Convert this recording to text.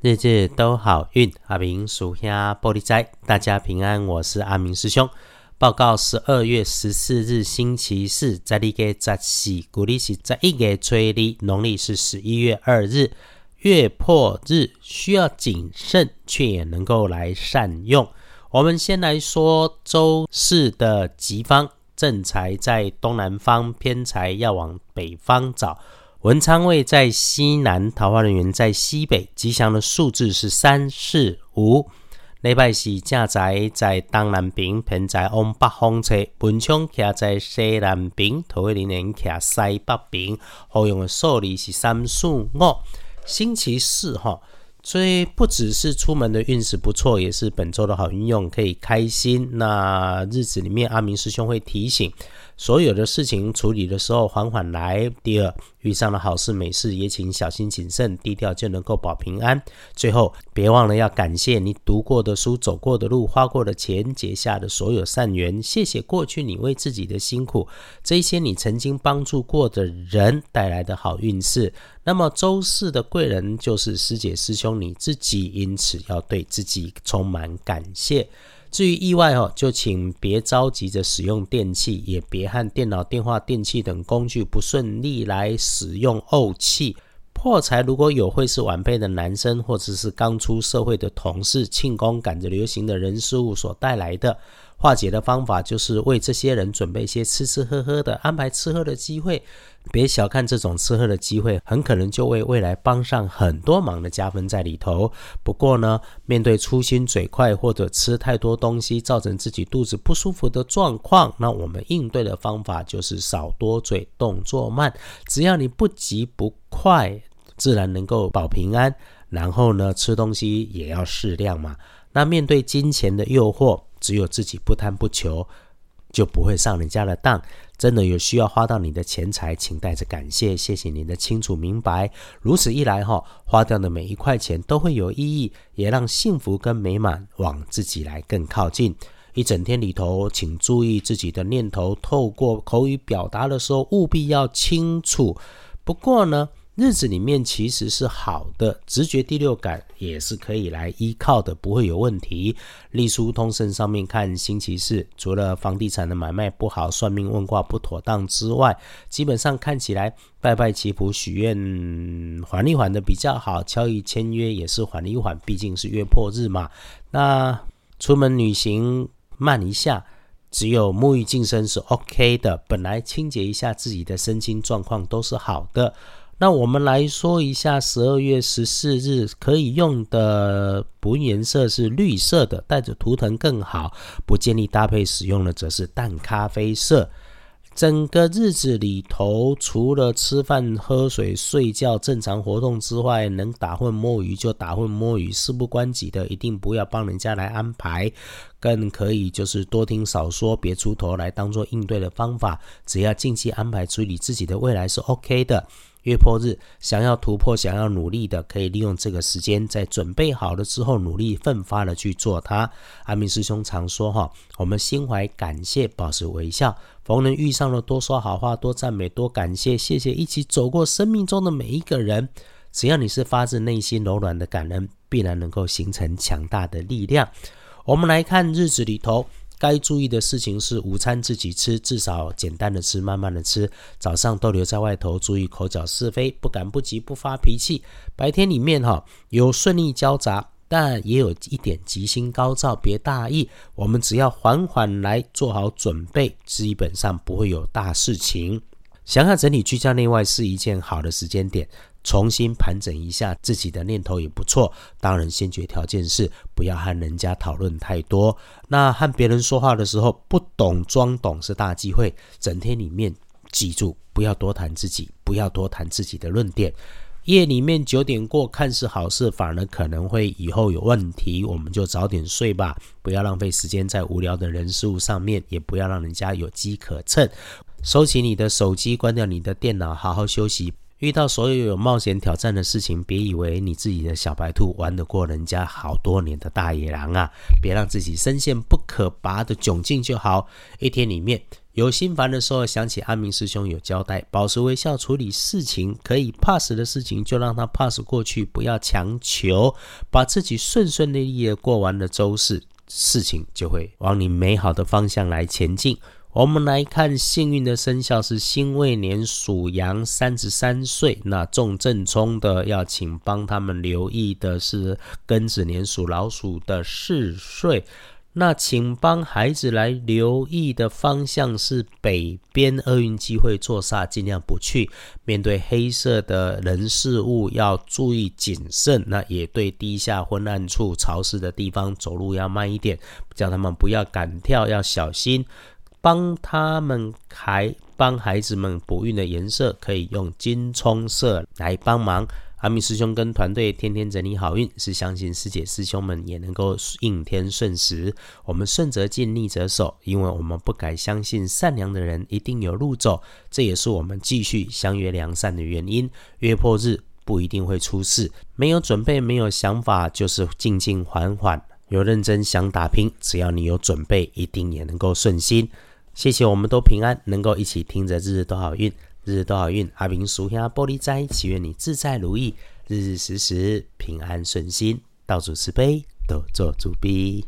日日都好运，阿明属下玻璃斋，大家平安，我是阿明师兄。报告十二月十四日星期四，在历个十四，古历是在一月初二，农历是十一月二日，月破日，需要谨慎，却也能够来善用。我们先来说周四的吉方，正财在东南方，偏财要往北方找。文昌位在西南，桃花人员在西北，吉祥的数字是三四五。礼拜四正宅在东南边，偏宅往北方侧。文昌徛在西南边，桃花人员徛西北边。好用的数字是三四五。星期四哈。所以不只是出门的运势不错，也是本周的好运用，可以开心。那日子里面，阿明师兄会提醒，所有的事情处理的时候缓缓来。第二，遇上了好事美事，也请小心谨慎，低调就能够保平安。最后，别忘了要感谢你读过的书、走过的路、花过的钱、结下的所有善缘。谢谢过去你为自己的辛苦，这些你曾经帮助过的人带来的好运势。那么周四的贵人就是师姐师兄你自己，因此要对自己充满感谢。至于意外哦，就请别着急着使用电器，也别和电脑、电话、电器等工具不顺利来使用怄气。破财如果有会是晚辈的男生，或者是刚出社会的同事，庆功赶着流行的人事物所带来的。化解的方法就是为这些人准备一些吃吃喝喝的，安排吃喝的机会。别小看这种吃喝的机会，很可能就为未来帮上很多忙的加分在里头。不过呢，面对粗心嘴快或者吃太多东西造成自己肚子不舒服的状况，那我们应对的方法就是少多嘴，动作慢。只要你不急不快，自然能够保平安。然后呢，吃东西也要适量嘛。那面对金钱的诱惑，只有自己不贪不求，就不会上人家的当。真的有需要花到你的钱财，请带着感谢，谢谢您的清楚明白。如此一来，哈，花掉的每一块钱都会有意义，也让幸福跟美满往自己来更靠近。一整天里头，请注意自己的念头，透过口语表达的时候，务必要清楚。不过呢。日子里面其实是好的，直觉第六感也是可以来依靠的，不会有问题。隶书通胜上面看星期四，除了房地产的买卖不好、算命问卦不妥当之外，基本上看起来拜拜祈福许愿缓一缓的比较好。交易签约也是缓一缓，毕竟是月破日嘛。那出门旅行慢一下，只有沐浴净身是 OK 的。本来清洁一下自己的身心状况都是好的。那我们来说一下十二月十四日可以用的补颜色是绿色的，带着图腾更好。不建议搭配使用的则是淡咖啡色。整个日子里头，除了吃饭、喝水、睡觉正常活动之外，能打混摸鱼就打混摸鱼，事不关己的一定不要帮人家来安排。更可以就是多听少说，别出头来当做应对的方法。只要近期安排处理自己的未来是 OK 的。月破日，想要突破、想要努力的，可以利用这个时间，在准备好了之后，努力奋发的去做它。阿明师兄常说哈，我们心怀感谢，保持微笑，逢人遇上了多说好话，多赞美，多感谢，谢谢一起走过生命中的每一个人。只要你是发自内心柔软的感恩，必然能够形成强大的力量。我们来看日子里头。该注意的事情是，午餐自己吃，至少简单的吃，慢慢的吃。早上都留在外头，注意口角是非，不赶不急，不发脾气。白天里面哈有顺利交杂，但也有一点吉星高照，别大意。我们只要缓缓来做好准备，基本上不会有大事情。想要整理居家内外是一件好的时间点。重新盘整一下自己的念头也不错，当然先决条件是不要和人家讨论太多。那和别人说话的时候，不懂装懂是大忌讳。整天里面记住，不要多谈自己，不要多谈自己的论点。夜里面九点过看似好事，反而可能会以后有问题。我们就早点睡吧，不要浪费时间在无聊的人事物上面，也不要让人家有机可乘。收起你的手机，关掉你的电脑，好好休息。遇到所有有冒险挑战的事情，别以为你自己的小白兔玩得过人家好多年的大野狼啊！别让自己深陷不可拔的窘境就好。一天里面有心烦的时候，想起阿明师兄有交代，保持微笑处理事情，可以 pass 的事情就让它 pass 过去，不要强求，把自己顺顺利利的过完了周四，事情就会往你美好的方向来前进。我们来看幸运的生肖是辛未年属羊，三十三岁。那重正冲的要请帮他们留意的是庚子年属老鼠的四岁。那请帮孩子来留意的方向是北边，厄运机会坐煞，尽量不去。面对黑色的人事物要注意谨慎。那也对地下昏暗处、潮湿的地方走路要慢一点，叫他们不要敢跳，要小心。帮他们还帮孩子们补运的颜色可以用金葱色来帮忙。阿明师兄跟团队天天整理好运，是相信师姐师兄们也能够应天顺时。我们顺则进，逆则守，因为我们不敢相信善良的人一定有路走，这也是我们继续相约良善的原因。约破日不一定会出事，没有准备、没有想法，就是静静缓缓。有认真想打拼，只要你有准备，一定也能够顺心。谢谢，我们都平安，能够一起听着日日都好运。日日都好运，阿明属下玻璃斋，祈愿你自在如意，日日时时平安顺心，道主慈悲，多做主逼。